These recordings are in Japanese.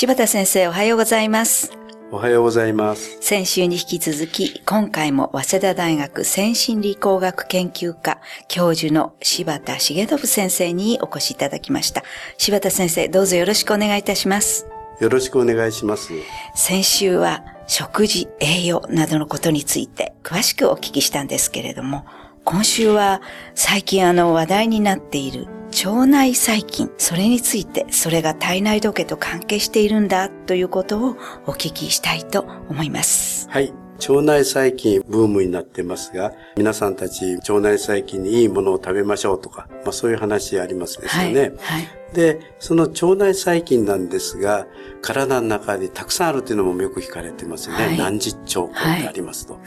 柴田先生おはようございます。おはようございます。先週に引き続き、今回も早稲田大学先進理工学研究科教授の柴田重信先生にお越しいただきました。柴田先生、どうぞよろしくお願いいたします。よろしくお願いします。先週は食事、栄養などのことについて詳しくお聞きしたんですけれども、今週は最近あの話題になっている腸内細菌、それについて、それが体内時計と関係しているんだということをお聞きしたいと思います。はい。腸内細菌ブームになってますが、皆さんたち腸内細菌にいいものを食べましょうとか、まあそういう話ありますですよね。はい。はい、で、その腸内細菌なんですが、体の中にたくさんあるというのもよく聞かれてますよね。はい、何十兆個ってありますと。は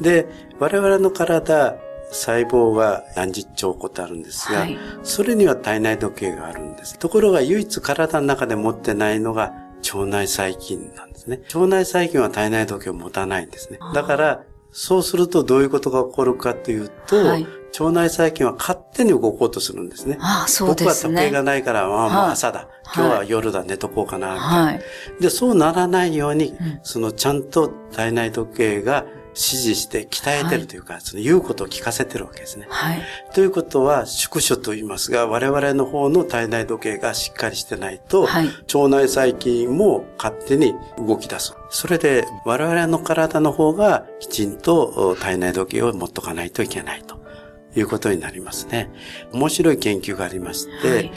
い、で、我々の体、細胞が何十兆個ってあるんですが、はい、それには体内時計があるんです。ところが唯一体の中で持ってないのが腸内細菌なんですね。腸内細菌は体内時計を持たないんですね。だから、そうするとどういうことが起こるかというと、はい、腸内細菌は勝手に動こうとするんですね。ああそうですね。僕は時計がないから、まあ、まあ朝だ、今日は夜だ、寝とこうかな、はい。で、そうならないように、うん、そのちゃんと体内時計が指示して鍛えてるというか、はい、その言うことを聞かせてるわけですね。はい。ということは、宿所と言いますが、我々の方の体内時計がしっかりしてないと、はい、腸内細菌も勝手に動き出す。それで、我々の体の方がきちんと体内時計を持っとかないといけないということになりますね。面白い研究がありまして、はい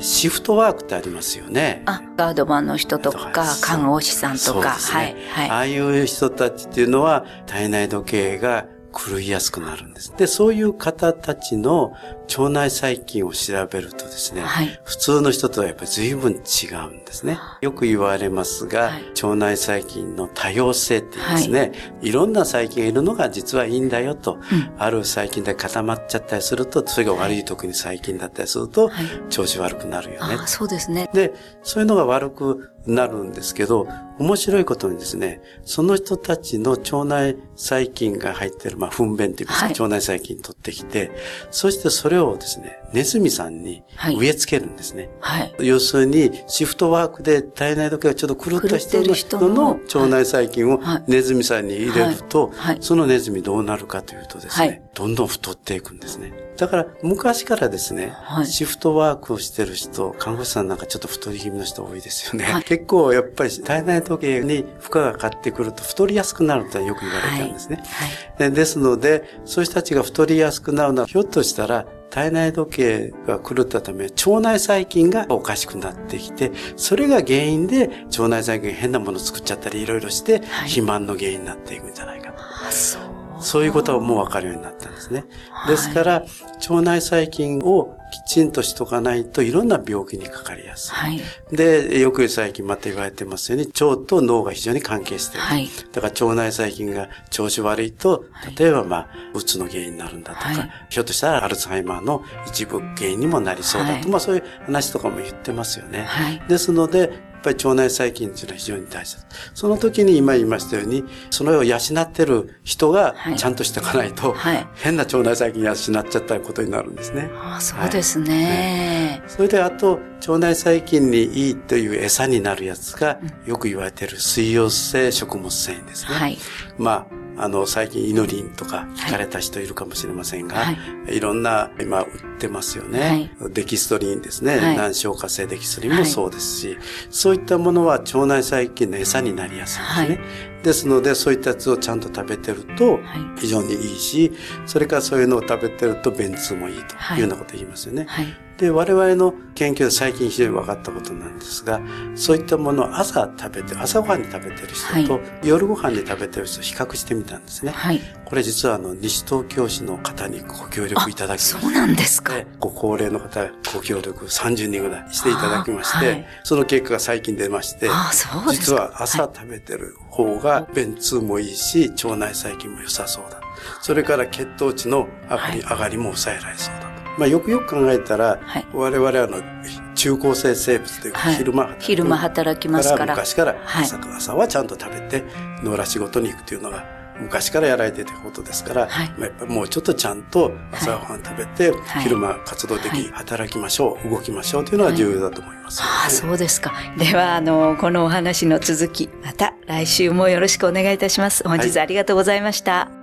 シフトワークってありますよね。あ、ガードマンの人とか、看護師さんとか、ね、はい、はい。ああいう人たちっていうのは、体内時計が狂いやすくなるんです。で、そういう方たちの腸内細菌を調べるとですね、はい、普通の人とはやっぱり随分違うんですね。よく言われますが、はい、腸内細菌の多様性っていうですね、はい、いろんな細菌がいるのが実はいいんだよと、うん、ある細菌で固まっちゃったりすると、それが悪い時に細菌だったりすると、調子悪くなるよね。そうですね。で、そういうのが悪くなるんですけど、面白いことにですね、その人たちの腸内細菌が入ってる、まあ、糞便っていうか、はい、腸内細菌取ってきて、そしてそれをですね、ネズミさんに植え付けるんですね。はい。要するに、シフトワークで体内時計がちょっと狂った人の人の腸内細菌をネズミさんに入れると、はい、そのネズミどうなるかというとですね、どんどん太っていくんですね。だから昔からですね、はい、シフトワークをしてる人、看護師さんなんかちょっと太り気味の人多いですよね。はい、結構やっぱり体内時計に負荷がかかってくると太りやすくなるとよく言われたんですね。はい、ですので、そういう人たちが太りやすくなるのはひょっとしたら体内時計が狂ったため、腸内細菌がおかしくなってきて、それが原因で腸内細菌が変なものを作っちゃったりいろいろして、肥満の原因になっていくんじゃないかと。そういうことはもうわかるようになったんですね。ですから、腸内細菌をきちんとしとかないといろんな病気にかかりやすい。はい、で、よく最近また言われてますように、腸と脳が非常に関係している。はい、だから腸内細菌が調子悪いと、例えばまあ、うつの原因になるんだとか、はい、ひょっとしたらアルツハイマーの一部原因にもなりそうだと、まあそういう話とかも言ってますよね。ですので、っぱり腸内細菌っていうのは非常に大切。その時に今言いましたように、そのを養ってる人がちゃんとしておかないと、はい、変な腸内細菌養っちゃったことになるんですね。ああそうですね、はい、それであと、腸内細菌にいいという餌になるやつが、よく言われている水溶性食物繊維ですね。はい、まああの、最近イノリンとか聞かれた人いるかもしれませんが、はい、いろんな、今売ってますよね。はい、デキストリンですね。はい、難消化性デキストリンもそうですし、そういったものは腸内細菌の餌になりやすいんですね。ですので、そういったやつをちゃんと食べてると、非常にいいし、それからそういうのを食べてると便通もいいというようなことを言いますよね。はいで、我々の研究で最近非常に分かったことなんですが、そういったものを朝食べて、朝ごはんに食べてる人と、夜ごはんに食べてる人を比較してみたんですね。はい、これ実はあの、西東京市の方にご協力いただきまして。そうなんですか。ご高齢の方、ご協力30人ぐらいしていただきまして、はい、その結果が最近出まして、実は朝食べてる方が便通もいいし、腸内細菌も良さそうだ。それから血糖値の上がりも抑えられそうだ。まあ、よくよく考えたら、はい、我々はあの中高生生物というか、昼間働昼間働きますから。昔から朝,、朝はちゃんと食べて野良仕事に行くというのが昔からやられてたことですから、はい、やっぱりもうちょっとちゃんと朝ごはん食べて、はい、昼間活動的に働きましょう、動きましょうというのは重要だと思います、ね、ああ、そうですか。では、あの、このお話の続き、また来週もよろしくお願いいたします。本日ありがとうございました。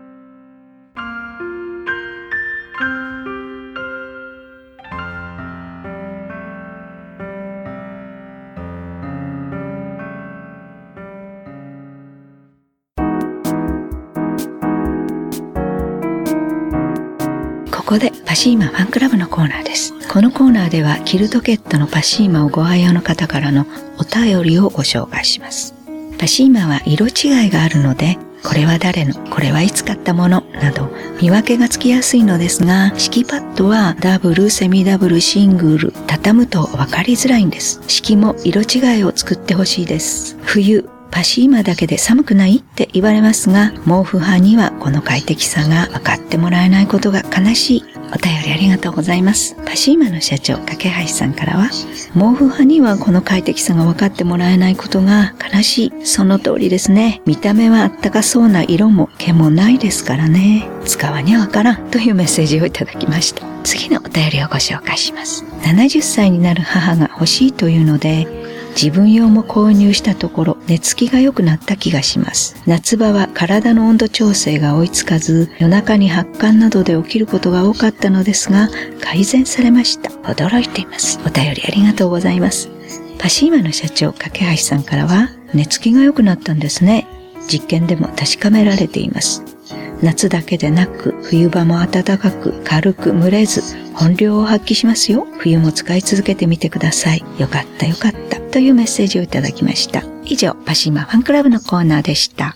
ここでパシーマファンクラブのコーナーです。このコーナーではキルトケットのパシーマをご愛用の方からのお便りをご紹介します。パシーマは色違いがあるので、これは誰の、これはいつ買ったもの、など見分けがつきやすいのですが、敷きパッドはダブル、セミダブル、シングル、畳むと分かりづらいんです。敷も色違いを作ってほしいです。冬、パシーマだけで寒くないって言われますが、毛布派にはこの快適さが分かってもらえないことが悲しい。お便りありがとうございます。パシーマの社長、架橋さんからは、毛布派にはこの快適さが分かってもらえないことが悲しい。その通りですね。見た目はあったかそうな色も毛もないですからね。使わにゃわからんというメッセージをいただきました。次のお便りをご紹介します。70歳になる母が欲しいというので、自分用も購入したところ寝つきが良くなった気がします。夏場は体の温度調整が追いつかず夜中に発汗などで起きることが多かったのですが改善されました。驚いています。お便りありがとうございます。パシーマの社長、架橋さんからは寝つきが良くなったんですね。実験でも確かめられています。夏だけでなく冬場も暖かく軽く蒸れず本領を発揮しますよ。冬も使い続けてみてください。よかったよかった。というメッセージをいただきました。以上、パシーマファンクラブのコーナーでした。